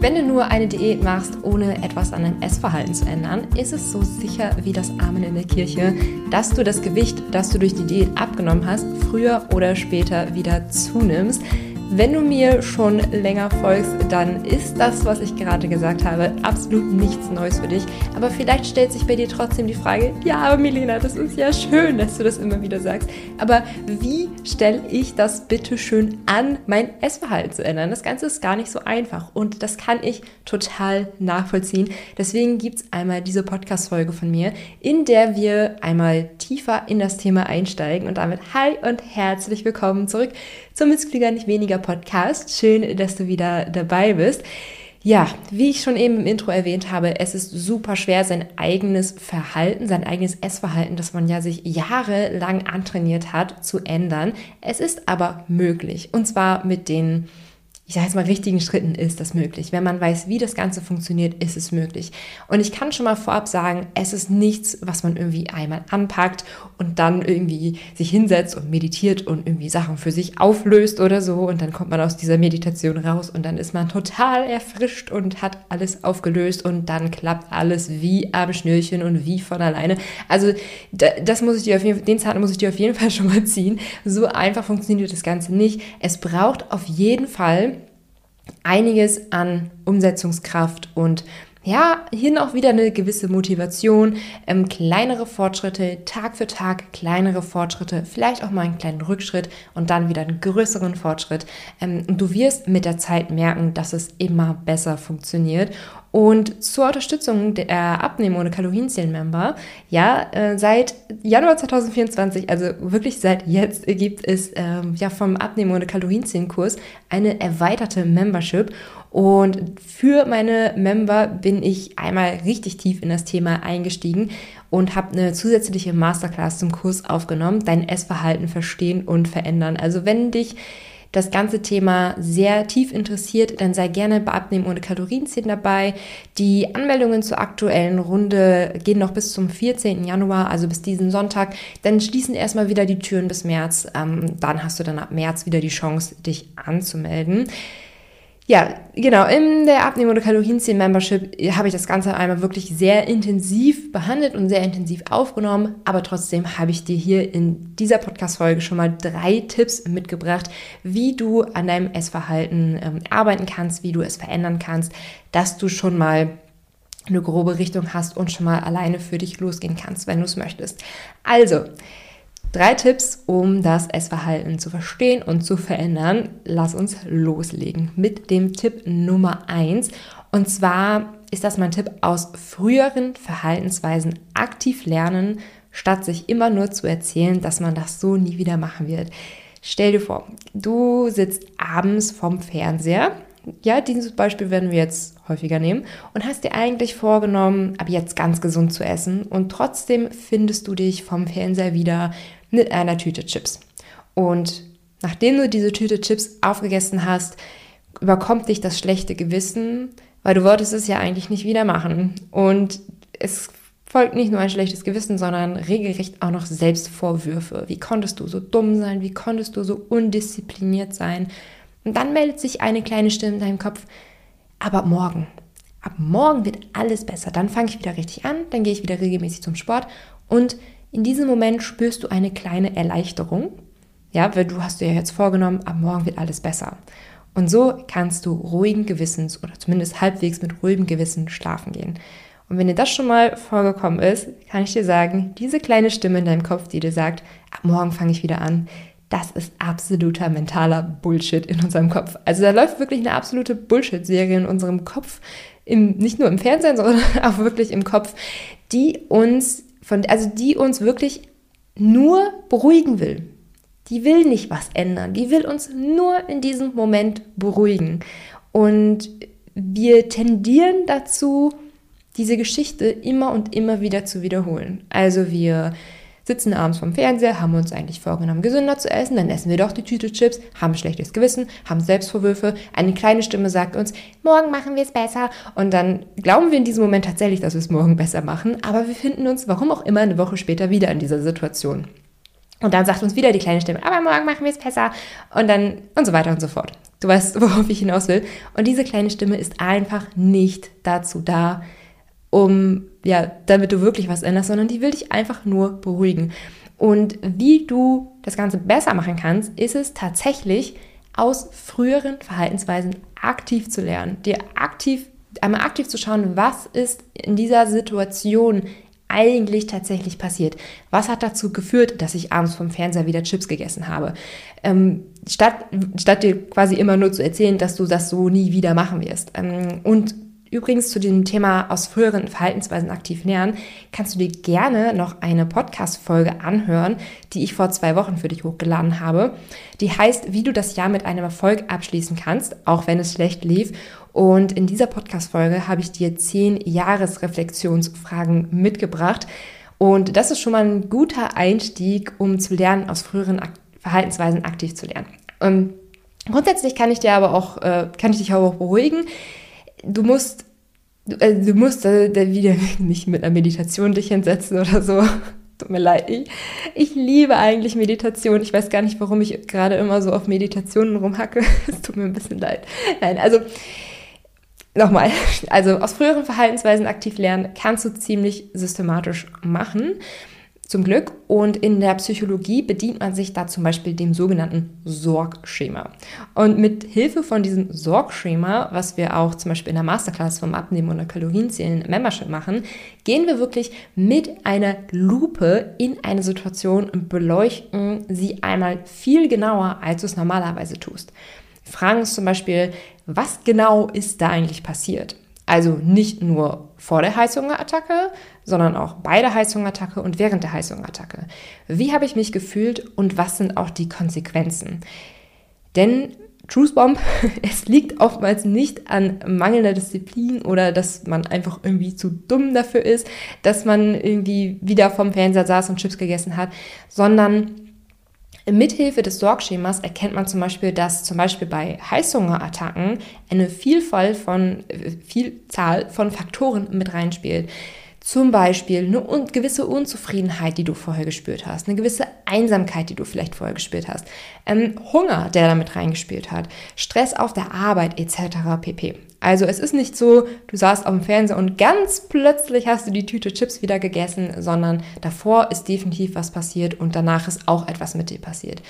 Wenn du nur eine Diät machst, ohne etwas an deinem Essverhalten zu ändern, ist es so sicher wie das Amen in der Kirche, dass du das Gewicht, das du durch die Diät abgenommen hast, früher oder später wieder zunimmst. Wenn du mir schon länger folgst, dann ist das, was ich gerade gesagt habe, absolut nichts Neues für dich. Aber vielleicht stellt sich bei dir trotzdem die Frage, ja, aber Milena, das ist ja schön, dass du das immer wieder sagst. Aber wie stelle ich das bitte schön an, mein Essverhalten zu ändern? Das Ganze ist gar nicht so einfach und das kann ich total nachvollziehen. Deswegen gibt es einmal diese Podcast-Folge von mir, in der wir einmal tiefer in das Thema einsteigen und damit hi und herzlich willkommen zurück zum Missklüger nicht weniger Podcast. Schön, dass du wieder dabei bist. Ja, wie ich schon eben im Intro erwähnt habe, es ist super schwer, sein eigenes Verhalten, sein eigenes Essverhalten, das man ja sich jahrelang antrainiert hat, zu ändern. Es ist aber möglich. Und zwar mit den ich sage jetzt mal, richtigen Schritten ist das möglich. Wenn man weiß, wie das Ganze funktioniert, ist es möglich. Und ich kann schon mal vorab sagen, es ist nichts, was man irgendwie einmal anpackt und dann irgendwie sich hinsetzt und meditiert und irgendwie Sachen für sich auflöst oder so. Und dann kommt man aus dieser Meditation raus und dann ist man total erfrischt und hat alles aufgelöst und dann klappt alles wie am Schnürchen und wie von alleine. Also das muss ich dir auf jeden Fall, den Zahn muss ich dir auf jeden Fall schon mal ziehen. So einfach funktioniert das Ganze nicht. Es braucht auf jeden Fall einiges an Umsetzungskraft und ja, hier auch wieder eine gewisse Motivation, ähm, kleinere Fortschritte, Tag für Tag kleinere Fortschritte, vielleicht auch mal einen kleinen Rückschritt und dann wieder einen größeren Fortschritt. Ähm, und du wirst mit der Zeit merken, dass es immer besser funktioniert. Und zur Unterstützung der Abnehmen ohne Kalorienzählen-Member, ja, äh, seit Januar 2024, also wirklich seit jetzt, gibt es ähm, ja vom Abnehmen ohne Kalorienzählen-Kurs eine erweiterte Membership. Und für meine Member bin ich einmal richtig tief in das Thema eingestiegen und habe eine zusätzliche Masterclass zum Kurs aufgenommen, dein Essverhalten verstehen und verändern. Also wenn dich das ganze Thema sehr tief interessiert, dann sei gerne bei Abnehmen ohne Kalorienzählen dabei. Die Anmeldungen zur aktuellen Runde gehen noch bis zum 14. Januar, also bis diesen Sonntag. Dann schließen erstmal wieder die Türen bis März. Ähm, dann hast du dann ab März wieder die Chance, dich anzumelden. Ja, genau. In der Abnehmen- oder Kalorienzählen-Membership habe ich das Ganze einmal wirklich sehr intensiv behandelt und sehr intensiv aufgenommen. Aber trotzdem habe ich dir hier in dieser Podcast-Folge schon mal drei Tipps mitgebracht, wie du an deinem Essverhalten ähm, arbeiten kannst, wie du es verändern kannst, dass du schon mal eine grobe Richtung hast und schon mal alleine für dich losgehen kannst, wenn du es möchtest. Also, Drei Tipps, um das Essverhalten zu verstehen und zu verändern. Lass uns loslegen mit dem Tipp Nummer eins. Und zwar ist das mein Tipp aus früheren Verhaltensweisen aktiv lernen, statt sich immer nur zu erzählen, dass man das so nie wieder machen wird. Stell dir vor, du sitzt abends vorm Fernseher. Ja, dieses Beispiel werden wir jetzt häufiger nehmen und hast dir eigentlich vorgenommen, ab jetzt ganz gesund zu essen und trotzdem findest du dich vom Fernseher wieder mit einer Tüte Chips. Und nachdem du diese Tüte Chips aufgegessen hast, überkommt dich das schlechte Gewissen, weil du wolltest es ja eigentlich nicht wieder machen. Und es folgt nicht nur ein schlechtes Gewissen, sondern regelrecht auch noch Selbstvorwürfe. Wie konntest du so dumm sein? Wie konntest du so undiszipliniert sein? Und dann meldet sich eine kleine Stimme in deinem Kopf, aber morgen, ab morgen wird alles besser. Dann fange ich wieder richtig an, dann gehe ich wieder regelmäßig zum Sport und in diesem Moment spürst du eine kleine Erleichterung. Ja, weil du hast dir ja jetzt vorgenommen, ab morgen wird alles besser. Und so kannst du ruhigen Gewissens oder zumindest halbwegs mit ruhigem Gewissen schlafen gehen. Und wenn dir das schon mal vorgekommen ist, kann ich dir sagen, diese kleine Stimme in deinem Kopf, die dir sagt, ab morgen fange ich wieder an, das ist absoluter mentaler Bullshit in unserem Kopf. Also da läuft wirklich eine absolute Bullshit-Serie in unserem Kopf, im, nicht nur im Fernsehen, sondern auch wirklich im Kopf, die uns von, also die uns wirklich nur beruhigen will. Die will nicht was ändern. Die will uns nur in diesem Moment beruhigen. Und wir tendieren dazu, diese Geschichte immer und immer wieder zu wiederholen. Also wir sitzen abends vom Fernseher, haben uns eigentlich vorgenommen, gesünder zu essen, dann essen wir doch die Tüte Chips, haben schlechtes Gewissen, haben Selbstvorwürfe, eine kleine Stimme sagt uns, morgen machen wir es besser und dann glauben wir in diesem Moment tatsächlich, dass wir es morgen besser machen, aber wir finden uns, warum auch immer, eine Woche später wieder in dieser Situation. Und dann sagt uns wieder die kleine Stimme, aber morgen machen wir es besser. Und dann und so weiter und so fort. Du weißt, worauf ich hinaus will. Und diese kleine Stimme ist einfach nicht dazu da, um, ja, damit du wirklich was änderst, sondern die will dich einfach nur beruhigen. Und wie du das Ganze besser machen kannst, ist es tatsächlich aus früheren Verhaltensweisen aktiv zu lernen, dir aktiv, einmal aktiv zu schauen, was ist in dieser Situation eigentlich tatsächlich passiert? Was hat dazu geführt, dass ich abends vom Fernseher wieder Chips gegessen habe? Ähm, statt, statt dir quasi immer nur zu erzählen, dass du das so nie wieder machen wirst. Ähm, und Übrigens zu dem Thema aus früheren Verhaltensweisen aktiv lernen, kannst du dir gerne noch eine Podcast-Folge anhören, die ich vor zwei Wochen für dich hochgeladen habe. Die heißt, wie du das Jahr mit einem Erfolg abschließen kannst, auch wenn es schlecht lief. Und in dieser Podcast-Folge habe ich dir zehn Jahresreflexionsfragen mitgebracht. Und das ist schon mal ein guter Einstieg, um zu lernen, aus früheren Verhaltensweisen aktiv zu lernen. Ähm, grundsätzlich kann ich dir aber auch, äh, kann ich dich auch beruhigen du musst, äh, du musst da wieder nicht mit einer Meditation dich hinsetzen oder so. Tut mir leid. Ich, ich liebe eigentlich Meditation. Ich weiß gar nicht, warum ich gerade immer so auf Meditationen rumhacke. Es tut mir ein bisschen leid. Nein, also nochmal. Also aus früheren Verhaltensweisen aktiv lernen kannst du ziemlich systematisch machen zum Glück. Und in der Psychologie bedient man sich da zum Beispiel dem sogenannten Sorgschema. Und mit Hilfe von diesem Sorgschema, was wir auch zum Beispiel in der Masterclass vom Abnehmen und Kalorienzählen Membership machen, gehen wir wirklich mit einer Lupe in eine Situation und beleuchten sie einmal viel genauer, als du es normalerweise tust. Fragen uns zum Beispiel, was genau ist da eigentlich passiert? Also nicht nur vor der Heißhungerattacke, sondern auch bei der Heißhungerattacke und während der Heißhungerattacke. Wie habe ich mich gefühlt und was sind auch die Konsequenzen? Denn Truth Bomb, es liegt oftmals nicht an mangelnder Disziplin oder dass man einfach irgendwie zu dumm dafür ist, dass man irgendwie wieder vom Fernseher saß und Chips gegessen hat, sondern Mithilfe des Sorgschemas erkennt man zum Beispiel, dass zum Beispiel bei Heißhungerattacken eine Vielfalt von, äh, Vielzahl von Faktoren mit reinspielt. Zum Beispiel eine gewisse Unzufriedenheit, die du vorher gespürt hast, eine gewisse Einsamkeit, die du vielleicht vorher gespürt hast, ähm, Hunger, der damit reingespielt hat, Stress auf der Arbeit etc. pp. Also es ist nicht so, du saßt auf dem Fernseher und ganz plötzlich hast du die Tüte Chips wieder gegessen, sondern davor ist definitiv was passiert und danach ist auch etwas mit dir passiert.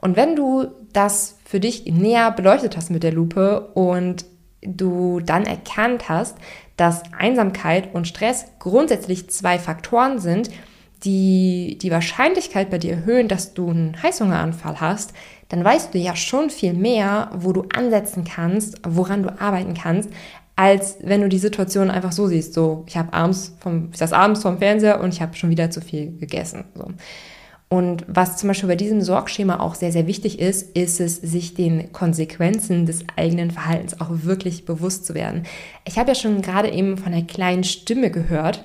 Und wenn du das für dich näher beleuchtet hast mit der Lupe und du dann erkannt hast, dass Einsamkeit und Stress grundsätzlich zwei Faktoren sind, die die Wahrscheinlichkeit bei dir erhöhen, dass du einen Heißhungeranfall hast, dann weißt du ja schon viel mehr, wo du ansetzen kannst, woran du arbeiten kannst, als wenn du die Situation einfach so siehst, so ich habe abends vom ich saß abends vorm Fernseher und ich habe schon wieder zu viel gegessen. So. Und was zum Beispiel bei diesem Sorgschema auch sehr, sehr wichtig ist, ist es, sich den Konsequenzen des eigenen Verhaltens auch wirklich bewusst zu werden. Ich habe ja schon gerade eben von einer kleinen Stimme gehört,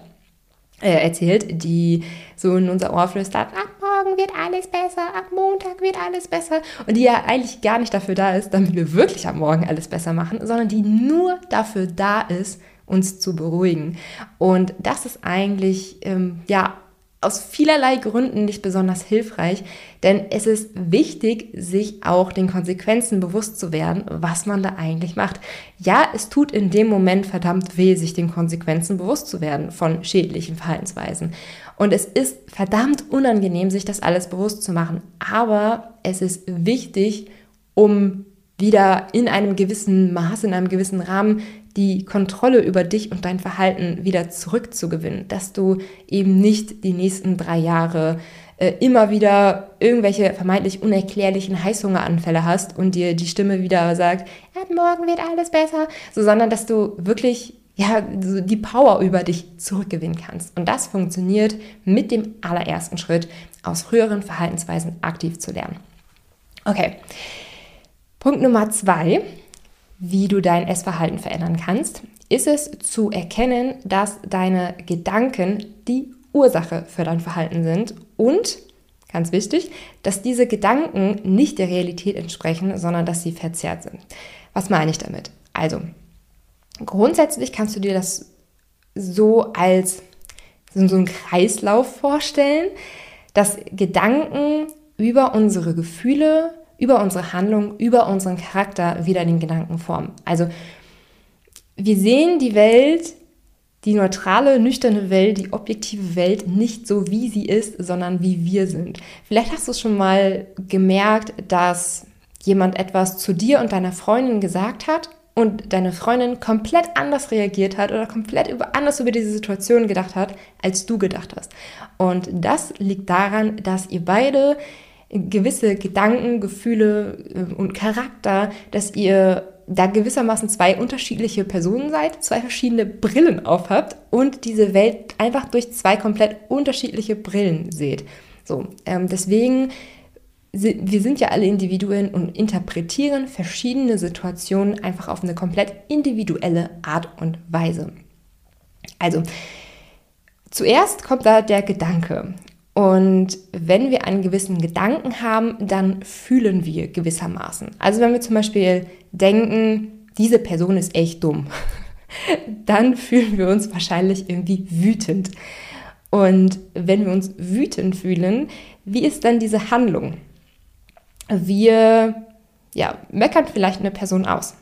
äh, erzählt, die so in unser Ohr flüstert, ab morgen wird alles besser, ab Montag wird alles besser. Und die ja eigentlich gar nicht dafür da ist, damit wir wirklich am Morgen alles besser machen, sondern die nur dafür da ist, uns zu beruhigen. Und das ist eigentlich, ähm, ja, aus vielerlei Gründen nicht besonders hilfreich, denn es ist wichtig, sich auch den Konsequenzen bewusst zu werden, was man da eigentlich macht. Ja, es tut in dem Moment verdammt weh, sich den Konsequenzen bewusst zu werden von schädlichen Verhaltensweisen. Und es ist verdammt unangenehm, sich das alles bewusst zu machen. Aber es ist wichtig, um wieder in einem gewissen Maß, in einem gewissen Rahmen die Kontrolle über dich und dein Verhalten wieder zurückzugewinnen, dass du eben nicht die nächsten drei Jahre äh, immer wieder irgendwelche vermeintlich unerklärlichen Heißhungeranfälle hast und dir die Stimme wieder sagt, ab morgen wird alles besser, so, sondern dass du wirklich ja, die Power über dich zurückgewinnen kannst. Und das funktioniert mit dem allerersten Schritt, aus früheren Verhaltensweisen aktiv zu lernen. Okay. Punkt Nummer zwei wie du dein Essverhalten verändern kannst, ist es zu erkennen, dass deine Gedanken die Ursache für dein Verhalten sind und, ganz wichtig, dass diese Gedanken nicht der Realität entsprechen, sondern dass sie verzerrt sind. Was meine ich damit? Also, grundsätzlich kannst du dir das so als so einen Kreislauf vorstellen, dass Gedanken über unsere Gefühle, über unsere Handlung, über unseren Charakter wieder den Gedanken formen. Also wir sehen die Welt, die neutrale, nüchterne Welt, die objektive Welt nicht so, wie sie ist, sondern wie wir sind. Vielleicht hast du schon mal gemerkt, dass jemand etwas zu dir und deiner Freundin gesagt hat und deine Freundin komplett anders reagiert hat oder komplett anders über diese Situation gedacht hat, als du gedacht hast. Und das liegt daran, dass ihr beide gewisse Gedanken, Gefühle äh, und Charakter, dass ihr da gewissermaßen zwei unterschiedliche Personen seid, zwei verschiedene Brillen aufhabt und diese Welt einfach durch zwei komplett unterschiedliche Brillen seht. So, ähm, deswegen wir sind ja alle Individuen und interpretieren verschiedene Situationen einfach auf eine komplett individuelle Art und Weise. Also, zuerst kommt da der Gedanke. Und wenn wir einen gewissen Gedanken haben, dann fühlen wir gewissermaßen. Also wenn wir zum Beispiel denken, diese Person ist echt dumm, dann fühlen wir uns wahrscheinlich irgendwie wütend. Und wenn wir uns wütend fühlen, wie ist dann diese Handlung? wir ja, meckern vielleicht eine Person aus.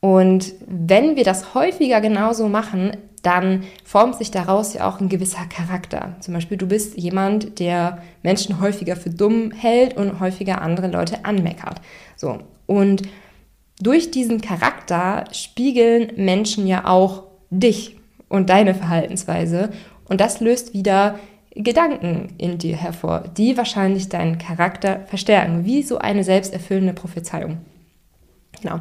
Und wenn wir das häufiger genauso machen, dann formt sich daraus ja auch ein gewisser Charakter. Zum Beispiel, du bist jemand, der Menschen häufiger für dumm hält und häufiger andere Leute anmeckert. So. Und durch diesen Charakter spiegeln Menschen ja auch dich und deine Verhaltensweise. Und das löst wieder Gedanken in dir hervor, die wahrscheinlich deinen Charakter verstärken, wie so eine selbsterfüllende Prophezeiung. Genau.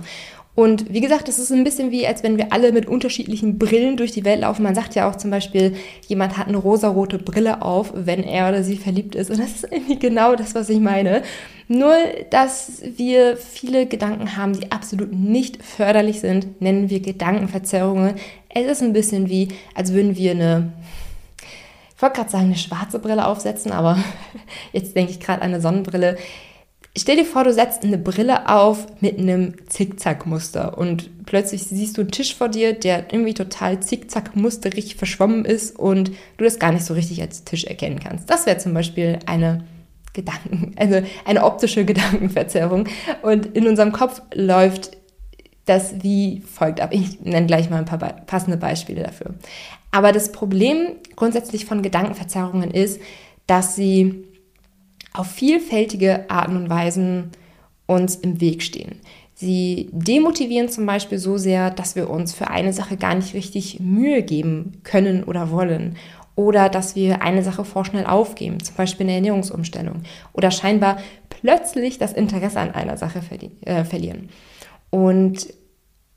Und wie gesagt, es ist ein bisschen wie, als wenn wir alle mit unterschiedlichen Brillen durch die Welt laufen. Man sagt ja auch zum Beispiel, jemand hat eine rosarote Brille auf, wenn er oder sie verliebt ist. Und das ist irgendwie genau das, was ich meine. Nur, dass wir viele Gedanken haben, die absolut nicht förderlich sind, nennen wir Gedankenverzerrungen. Es ist ein bisschen wie, als würden wir eine ich wollte gerade sagen, eine schwarze Brille aufsetzen, aber jetzt denke ich gerade an eine Sonnenbrille. Stell dir vor, du setzt eine Brille auf mit einem Zickzackmuster und plötzlich siehst du einen Tisch vor dir, der irgendwie total zickzackmusterig verschwommen ist und du das gar nicht so richtig als Tisch erkennen kannst. Das wäre zum Beispiel eine Gedanken, also eine optische Gedankenverzerrung. Und in unserem Kopf läuft das wie folgt ab. Ich nenne gleich mal ein paar passende Beispiele dafür. Aber das Problem grundsätzlich von Gedankenverzerrungen ist, dass sie auf vielfältige Arten und Weisen uns im Weg stehen. Sie demotivieren zum Beispiel so sehr, dass wir uns für eine Sache gar nicht richtig Mühe geben können oder wollen. Oder dass wir eine Sache vorschnell aufgeben, zum Beispiel eine Ernährungsumstellung. Oder scheinbar plötzlich das Interesse an einer Sache äh, verlieren. Und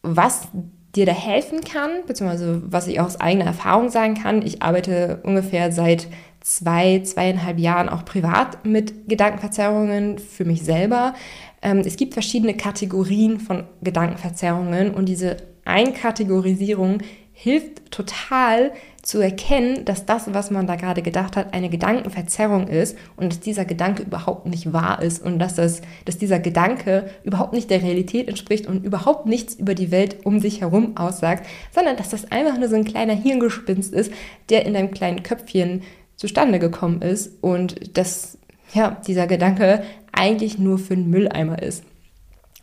was dir da helfen kann, beziehungsweise was ich auch aus eigener Erfahrung sagen kann. Ich arbeite ungefähr seit zwei, zweieinhalb Jahren auch privat mit Gedankenverzerrungen für mich selber. Ähm, es gibt verschiedene Kategorien von Gedankenverzerrungen und diese Einkategorisierung hilft total zu erkennen, dass das, was man da gerade gedacht hat, eine Gedankenverzerrung ist und dass dieser Gedanke überhaupt nicht wahr ist und dass, das, dass dieser Gedanke überhaupt nicht der Realität entspricht und überhaupt nichts über die Welt um sich herum aussagt, sondern dass das einfach nur so ein kleiner Hirngespinst ist, der in deinem kleinen Köpfchen zustande gekommen ist und dass ja, dieser Gedanke eigentlich nur für einen Mülleimer ist.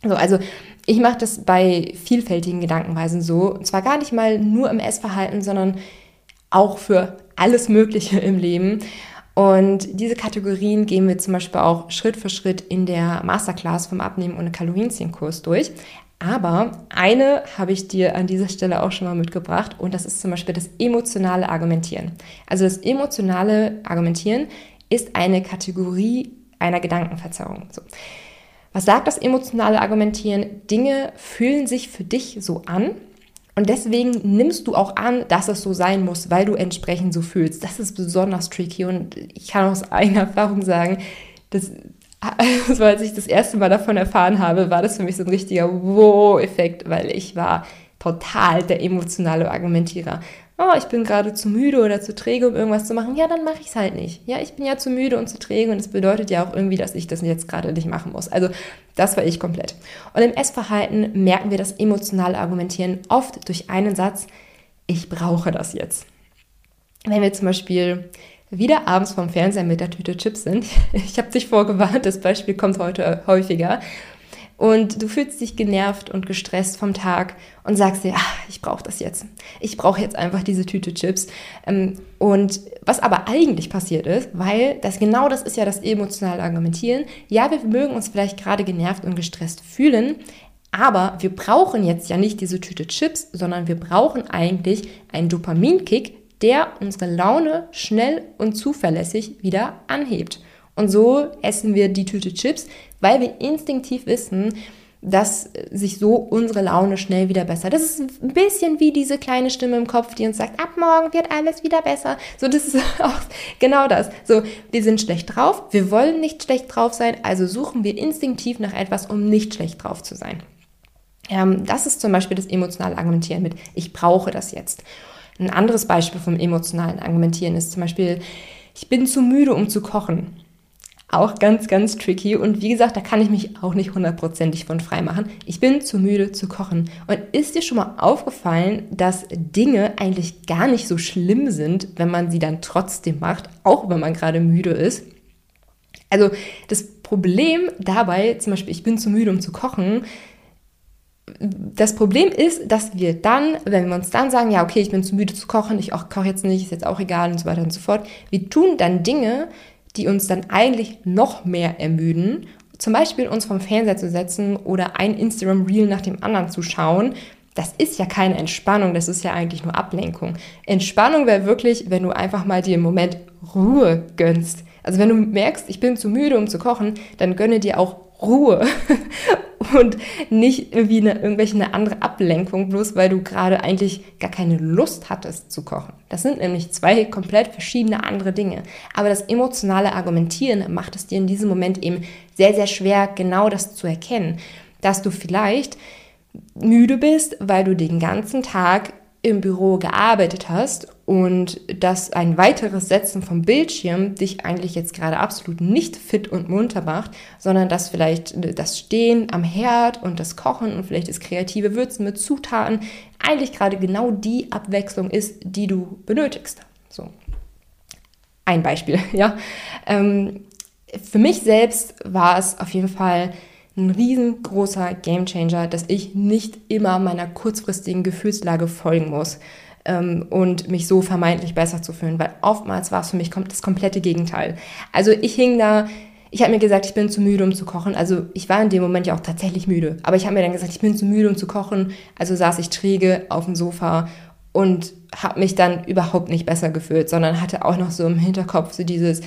So, also ich mache das bei vielfältigen Gedankenweisen so, und zwar gar nicht mal nur im Essverhalten, sondern auch für alles Mögliche im Leben. Und diese Kategorien gehen wir zum Beispiel auch Schritt für Schritt in der Masterclass vom Abnehmen ohne Kalorienzählen-Kurs durch. Aber eine habe ich dir an dieser Stelle auch schon mal mitgebracht und das ist zum Beispiel das emotionale Argumentieren. Also das emotionale Argumentieren ist eine Kategorie einer Gedankenverzerrung. So. Was sagt das emotionale Argumentieren? Dinge fühlen sich für dich so an und deswegen nimmst du auch an, dass es so sein muss, weil du entsprechend so fühlst. Das ist besonders tricky und ich kann aus eigener Erfahrung sagen, dass also als ich das erste Mal davon erfahren habe, war das für mich so ein richtiger Wow-Effekt, weil ich war total der emotionale Argumentierer oh, ich bin gerade zu müde oder zu träge, um irgendwas zu machen, ja, dann mache ich es halt nicht. Ja, ich bin ja zu müde und zu träge und es bedeutet ja auch irgendwie, dass ich das jetzt gerade nicht machen muss. Also das war ich komplett. Und im Essverhalten merken wir das emotionale Argumentieren oft durch einen Satz, ich brauche das jetzt. Wenn wir zum Beispiel wieder abends vom Fernseher mit der Tüte Chips sind. Ich habe dich vorgewarnt, das Beispiel kommt heute häufiger. Und du fühlst dich genervt und gestresst vom Tag und sagst dir, ach, ich brauche das jetzt. Ich brauche jetzt einfach diese Tüte Chips. Ähm, und was aber eigentlich passiert ist, weil das genau das ist ja das emotionale Argumentieren. Ja, wir mögen uns vielleicht gerade genervt und gestresst fühlen, aber wir brauchen jetzt ja nicht diese Tüte Chips, sondern wir brauchen eigentlich einen Dopaminkick, der unsere Laune schnell und zuverlässig wieder anhebt. Und so essen wir die Tüte Chips, weil wir instinktiv wissen, dass sich so unsere Laune schnell wieder besser. Das ist ein bisschen wie diese kleine Stimme im Kopf, die uns sagt, ab morgen wird alles wieder besser. So, das ist auch genau das. So, wir sind schlecht drauf, wir wollen nicht schlecht drauf sein, also suchen wir instinktiv nach etwas, um nicht schlecht drauf zu sein. Ähm, das ist zum Beispiel das emotionale Argumentieren mit, ich brauche das jetzt. Ein anderes Beispiel vom emotionalen Argumentieren ist zum Beispiel, ich bin zu müde, um zu kochen. Auch ganz, ganz tricky. Und wie gesagt, da kann ich mich auch nicht hundertprozentig von frei machen. Ich bin zu müde zu kochen. Und ist dir schon mal aufgefallen, dass Dinge eigentlich gar nicht so schlimm sind, wenn man sie dann trotzdem macht, auch wenn man gerade müde ist? Also das Problem dabei, zum Beispiel, ich bin zu müde, um zu kochen, das Problem ist, dass wir dann, wenn wir uns dann sagen, ja, okay, ich bin zu müde zu kochen, ich koche jetzt nicht, ist jetzt auch egal und so weiter und so fort, wir tun dann Dinge, die uns dann eigentlich noch mehr ermüden. Zum Beispiel uns vom Fernseher zu setzen oder ein Instagram-Reel nach dem anderen zu schauen. Das ist ja keine Entspannung, das ist ja eigentlich nur Ablenkung. Entspannung wäre wirklich, wenn du einfach mal dir im Moment Ruhe gönnst. Also wenn du merkst, ich bin zu müde, um zu kochen, dann gönne dir auch Ruhe und nicht irgendwie eine, irgendwelche eine andere Ablenkung, bloß weil du gerade eigentlich gar keine Lust hattest zu kochen. Das sind nämlich zwei komplett verschiedene andere Dinge. Aber das emotionale Argumentieren macht es dir in diesem Moment eben sehr, sehr schwer, genau das zu erkennen, dass du vielleicht müde bist, weil du den ganzen Tag im Büro gearbeitet hast und dass ein weiteres Setzen vom Bildschirm dich eigentlich jetzt gerade absolut nicht fit und munter macht, sondern dass vielleicht das Stehen am Herd und das Kochen und vielleicht das kreative Würzen mit Zutaten eigentlich gerade genau die Abwechslung ist, die du benötigst. So. Ein Beispiel, ja. Ähm, für mich selbst war es auf jeden Fall ein riesengroßer Gamechanger, dass ich nicht immer meiner kurzfristigen Gefühlslage folgen muss ähm, und mich so vermeintlich besser zu fühlen, weil oftmals war es für mich das komplette Gegenteil. Also ich hing da, ich habe mir gesagt, ich bin zu müde, um zu kochen. Also ich war in dem Moment ja auch tatsächlich müde, aber ich habe mir dann gesagt, ich bin zu müde, um zu kochen. Also saß ich träge auf dem Sofa und habe mich dann überhaupt nicht besser gefühlt, sondern hatte auch noch so im Hinterkopf so dieses,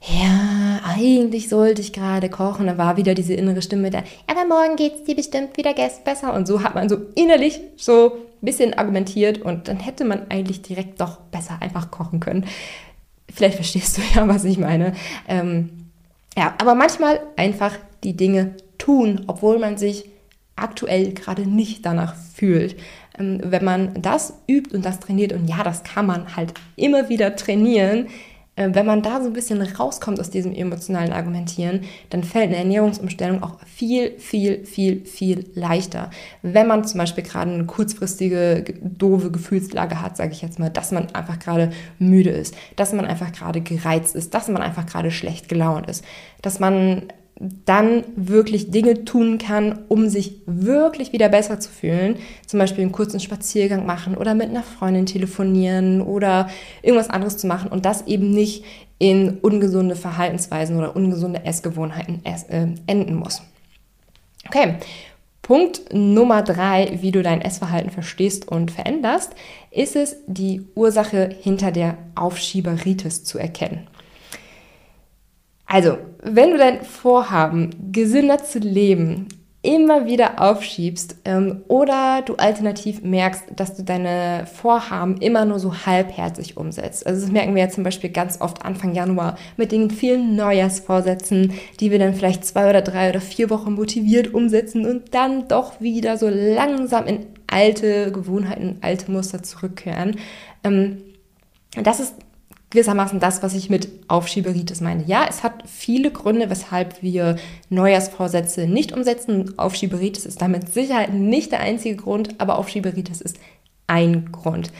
ja, eigentlich sollte ich gerade kochen. Da war wieder diese innere Stimme da, aber morgen geht es dir bestimmt wieder besser. Und so hat man so innerlich so bisschen argumentiert und dann hätte man eigentlich direkt doch besser einfach kochen können. Vielleicht verstehst du ja, was ich meine. Ähm, ja, aber manchmal einfach die Dinge tun, obwohl man sich aktuell gerade nicht danach fühlt. Ähm, wenn man das übt und das trainiert, und ja, das kann man halt immer wieder trainieren, wenn man da so ein bisschen rauskommt aus diesem emotionalen Argumentieren, dann fällt eine Ernährungsumstellung auch viel, viel, viel, viel leichter. Wenn man zum Beispiel gerade eine kurzfristige, doofe Gefühlslage hat, sage ich jetzt mal, dass man einfach gerade müde ist, dass man einfach gerade gereizt ist, dass man einfach gerade schlecht gelaunt ist, dass man dann wirklich Dinge tun kann, um sich wirklich wieder besser zu fühlen. Zum Beispiel einen kurzen Spaziergang machen oder mit einer Freundin telefonieren oder irgendwas anderes zu machen und das eben nicht in ungesunde Verhaltensweisen oder ungesunde Essgewohnheiten äh, enden muss. Okay, Punkt Nummer drei, wie du dein Essverhalten verstehst und veränderst, ist es, die Ursache hinter der Aufschieberitis zu erkennen. Also, wenn du dein Vorhaben, gesünder zu leben, immer wieder aufschiebst ähm, oder du alternativ merkst, dass du deine Vorhaben immer nur so halbherzig umsetzt. Also das merken wir ja zum Beispiel ganz oft Anfang Januar mit den vielen Neujahrsvorsätzen, die wir dann vielleicht zwei oder drei oder vier Wochen motiviert umsetzen und dann doch wieder so langsam in alte Gewohnheiten, alte Muster zurückkehren. Ähm, das ist gewissermaßen das, was ich mit Aufschieberitis meine. Ja, es hat viele Gründe, weshalb wir Neujahrsvorsätze nicht umsetzen. Aufschieberitis ist damit Sicherheit nicht der einzige Grund, aber Aufschieberitis ist ein Grund.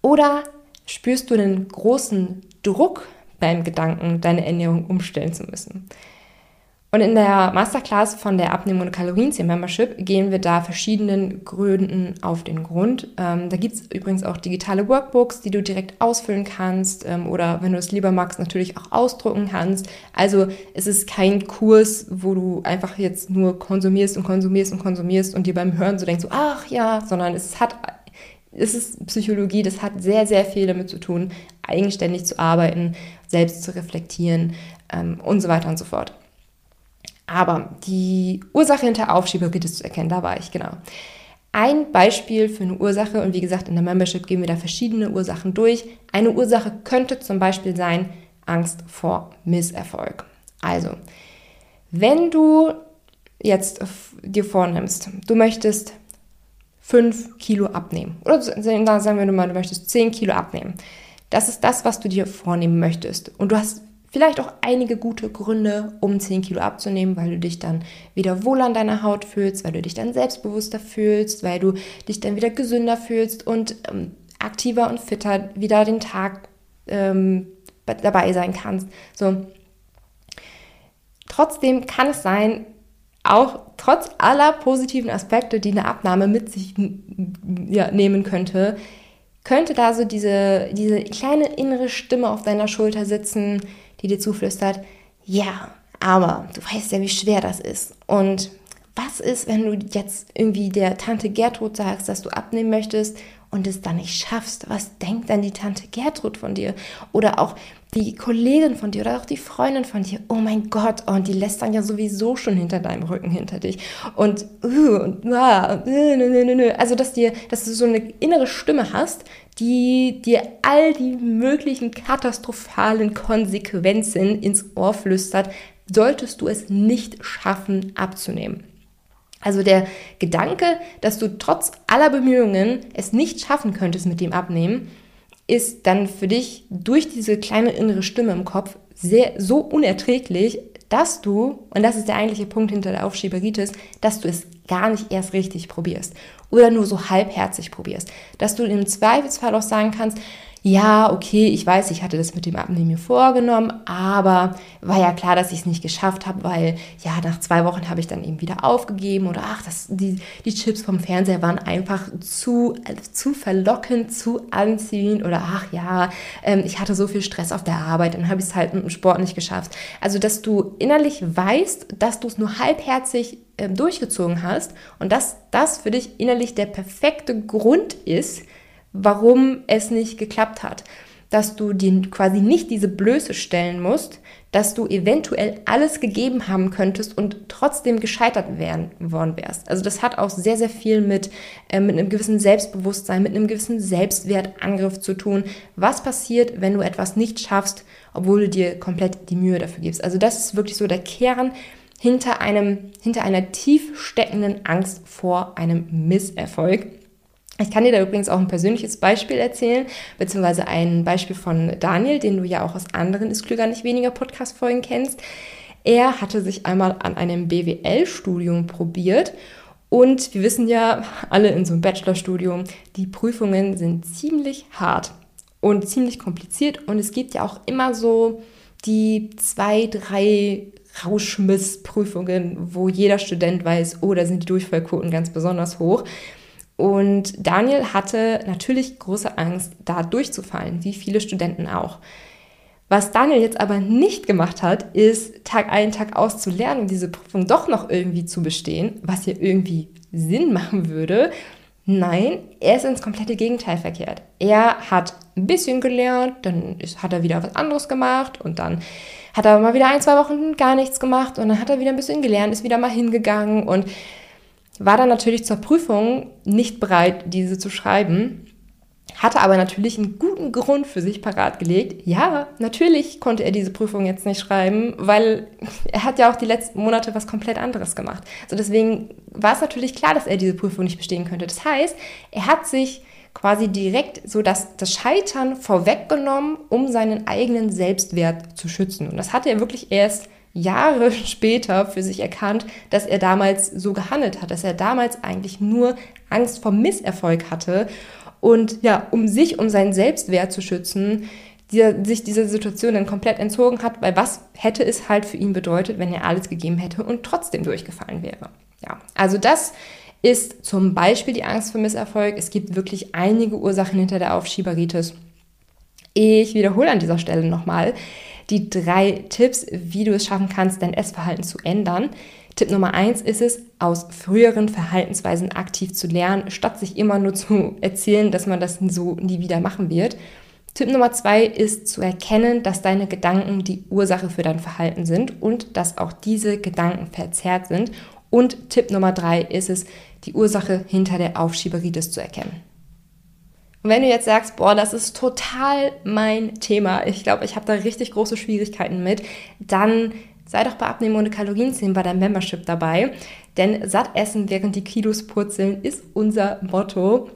Oder spürst du einen großen Druck beim Gedanken, deine Ernährung umstellen zu müssen. Und in der Masterclass von der Abnehmen- und Kalorienzähl-Membership gehen wir da verschiedenen Gründen auf den Grund. Ähm, da gibt es übrigens auch digitale Workbooks, die du direkt ausfüllen kannst ähm, oder wenn du es lieber magst, natürlich auch ausdrucken kannst. Also es ist kein Kurs, wo du einfach jetzt nur konsumierst und konsumierst und konsumierst und dir beim Hören so denkst, so, ach ja, sondern es hat es ist Psychologie, das hat sehr, sehr viel damit zu tun, eigenständig zu arbeiten, selbst zu reflektieren ähm, und so weiter und so fort. Aber die Ursache hinter Aufschieberitis zu erkennen, da war ich, genau. Ein Beispiel für eine Ursache, und wie gesagt, in der Membership gehen wir da verschiedene Ursachen durch. Eine Ursache könnte zum Beispiel sein Angst vor Misserfolg. Also, wenn du jetzt dir vornimmst, du möchtest 5 Kilo abnehmen, oder sagen wir mal, du möchtest 10 Kilo abnehmen. Das ist das, was du dir vornehmen möchtest. Und du hast vielleicht auch einige gute Gründe, um 10 Kilo abzunehmen, weil du dich dann wieder wohl an deiner Haut fühlst, weil du dich dann selbstbewusster fühlst, weil du dich dann wieder gesünder fühlst und ähm, aktiver und fitter wieder den Tag ähm, dabei sein kannst. So. Trotzdem kann es sein, auch trotz aller positiven Aspekte, die eine Abnahme mit sich ja, nehmen könnte, könnte da so diese, diese kleine innere Stimme auf deiner Schulter sitzen, die dir zuflüstert, ja, aber du weißt ja, wie schwer das ist. Und was ist, wenn du jetzt irgendwie der Tante Gertrud sagst, dass du abnehmen möchtest und es dann nicht schaffst? Was denkt dann die Tante Gertrud von dir? Oder auch die Kollegin von dir oder auch die Freundin von dir, oh mein Gott, oh, und die lässt dann ja sowieso schon hinter deinem Rücken hinter dich. Und, uh, und uh, nö, nö, nö, also dass dir, dass du so eine innere Stimme hast, die dir all die möglichen katastrophalen Konsequenzen ins Ohr flüstert, solltest du es nicht schaffen abzunehmen. Also der Gedanke, dass du trotz aller Bemühungen es nicht schaffen könntest mit dem Abnehmen, ist dann für dich durch diese kleine innere Stimme im Kopf sehr, so unerträglich, dass du, und das ist der eigentliche Punkt hinter der Aufschieberitis, dass du es gar nicht erst richtig probierst oder nur so halbherzig probierst. Dass du im Zweifelsfall auch sagen kannst, ja, okay, ich weiß, ich hatte das mit dem Abnehmen mir vorgenommen, aber war ja klar, dass ich es nicht geschafft habe, weil ja, nach zwei Wochen habe ich dann eben wieder aufgegeben oder ach, das, die, die Chips vom Fernseher waren einfach zu, zu verlockend, zu anziehend oder ach ja, ähm, ich hatte so viel Stress auf der Arbeit, dann habe ich es halt mit dem Sport nicht geschafft. Also, dass du innerlich weißt, dass du es nur halbherzig ähm, durchgezogen hast und dass das für dich innerlich der perfekte Grund ist, warum es nicht geklappt hat. Dass du dir quasi nicht diese Blöße stellen musst, dass du eventuell alles gegeben haben könntest und trotzdem gescheitert werden, worden wärst. Also das hat auch sehr, sehr viel mit, äh, mit einem gewissen Selbstbewusstsein, mit einem gewissen Selbstwertangriff zu tun. Was passiert, wenn du etwas nicht schaffst, obwohl du dir komplett die Mühe dafür gibst? Also das ist wirklich so der Kern hinter einem, hinter einer tief steckenden Angst vor einem Misserfolg. Ich kann dir da übrigens auch ein persönliches Beispiel erzählen, beziehungsweise ein Beispiel von Daniel, den du ja auch aus anderen Ist Klüger nicht weniger Podcast-Folgen kennst. Er hatte sich einmal an einem BWL-Studium probiert und wir wissen ja alle in so einem Bachelorstudium, die Prüfungen sind ziemlich hart und ziemlich kompliziert und es gibt ja auch immer so die zwei, drei Rauschmissprüfungen, wo jeder Student weiß, oh, da sind die Durchfallquoten ganz besonders hoch. Und Daniel hatte natürlich große Angst, da durchzufallen, wie viele Studenten auch. Was Daniel jetzt aber nicht gemacht hat, ist Tag ein, Tag aus zu lernen und diese Prüfung doch noch irgendwie zu bestehen, was hier irgendwie Sinn machen würde. Nein, er ist ins komplette Gegenteil verkehrt. Er hat ein bisschen gelernt, dann hat er wieder was anderes gemacht und dann hat er mal wieder ein, zwei Wochen gar nichts gemacht und dann hat er wieder ein bisschen gelernt, ist wieder mal hingegangen und war dann natürlich zur Prüfung nicht bereit, diese zu schreiben, hatte aber natürlich einen guten Grund für sich parat gelegt. Ja, natürlich konnte er diese Prüfung jetzt nicht schreiben, weil er hat ja auch die letzten Monate was komplett anderes gemacht. So deswegen war es natürlich klar, dass er diese Prüfung nicht bestehen könnte. Das heißt, er hat sich quasi direkt so das, das Scheitern vorweggenommen, um seinen eigenen Selbstwert zu schützen. Und das hat er wirklich erst Jahre später für sich erkannt, dass er damals so gehandelt hat, dass er damals eigentlich nur Angst vor Misserfolg hatte und ja, um sich, um seinen Selbstwert zu schützen, der sich dieser Situation dann komplett entzogen hat, weil was hätte es halt für ihn bedeutet, wenn er alles gegeben hätte und trotzdem durchgefallen wäre. Ja, also das ist zum Beispiel die Angst vor Misserfolg. Es gibt wirklich einige Ursachen hinter der Aufschieberitis. Ich wiederhole an dieser Stelle nochmal die drei Tipps, wie du es schaffen kannst, dein Essverhalten zu ändern. Tipp Nummer eins ist es, aus früheren Verhaltensweisen aktiv zu lernen, statt sich immer nur zu erzählen, dass man das so nie wieder machen wird. Tipp Nummer zwei ist zu erkennen, dass deine Gedanken die Ursache für dein Verhalten sind und dass auch diese Gedanken verzerrt sind. Und Tipp Nummer drei ist es, die Ursache hinter der Aufschieberitis zu erkennen. Und wenn du jetzt sagst, boah, das ist total mein Thema, ich glaube, ich habe da richtig große Schwierigkeiten mit, dann sei doch bei Abnehmen ohne Kalorienzählen bei deinem Membership dabei. Denn satt essen, während die Kilos purzeln, ist unser Motto.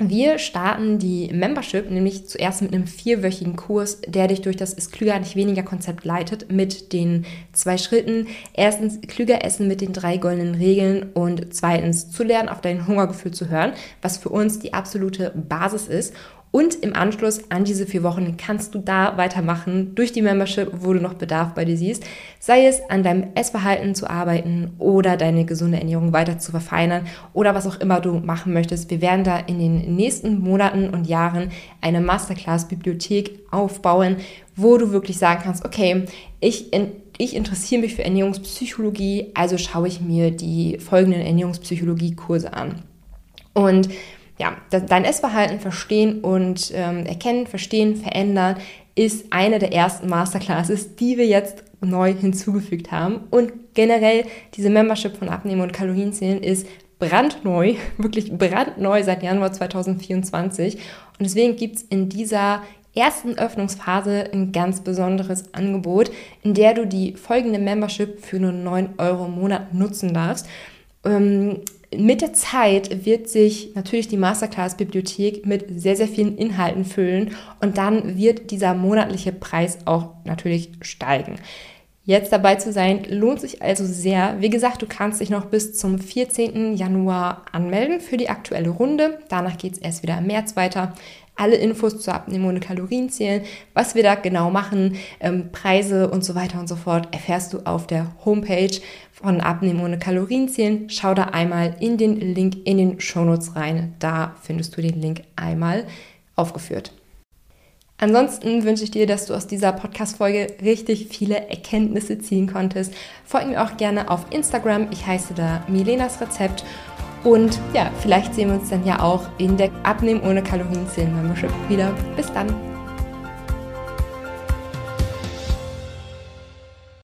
Wir starten die Membership nämlich zuerst mit einem vierwöchigen Kurs, der dich durch das Ist klüger nicht weniger Konzept leitet mit den zwei Schritten. Erstens klüger essen mit den drei goldenen Regeln und zweitens zu lernen, auf dein Hungergefühl zu hören, was für uns die absolute Basis ist. Und im Anschluss an diese vier Wochen kannst du da weitermachen durch die Membership, wo du noch Bedarf bei dir siehst. Sei es an deinem Essverhalten zu arbeiten oder deine gesunde Ernährung weiter zu verfeinern oder was auch immer du machen möchtest. Wir werden da in den nächsten Monaten und Jahren eine Masterclass-Bibliothek aufbauen, wo du wirklich sagen kannst, okay, ich in ich interessiere mich für Ernährungspsychologie, also schaue ich mir die folgenden Ernährungspsychologie-Kurse an. Und ja, dein Essverhalten verstehen und ähm, erkennen, verstehen, verändern ist eine der ersten Masterclasses, die wir jetzt neu hinzugefügt haben. Und generell diese Membership von Abnehmen und Kalorienzählen ist brandneu, wirklich brandneu seit Januar 2024. Und deswegen gibt es in dieser ersten Öffnungsphase ein ganz besonderes Angebot, in der du die folgende Membership für nur 9 Euro im Monat nutzen darfst. Ähm, mit der Zeit wird sich natürlich die Masterclass-Bibliothek mit sehr, sehr vielen Inhalten füllen und dann wird dieser monatliche Preis auch natürlich steigen. Jetzt dabei zu sein, lohnt sich also sehr. Wie gesagt, du kannst dich noch bis zum 14. Januar anmelden für die aktuelle Runde. Danach geht es erst wieder im März weiter alle Infos zur Abnehmen ohne Kalorien zählen, was wir da genau machen, ähm, Preise und so weiter und so fort, erfährst du auf der Homepage von Abnehmen ohne Kalorien zählen. Schau da einmal in den Link in den Shownotes rein. Da findest du den Link einmal aufgeführt. Ansonsten wünsche ich dir, dass du aus dieser Podcast-Folge richtig viele Erkenntnisse ziehen konntest. Folge mir auch gerne auf Instagram. Ich heiße da Milenas Rezept und ja, vielleicht sehen wir uns dann ja auch in der Abnehmen ohne Kalorien Membership wieder. Bis dann!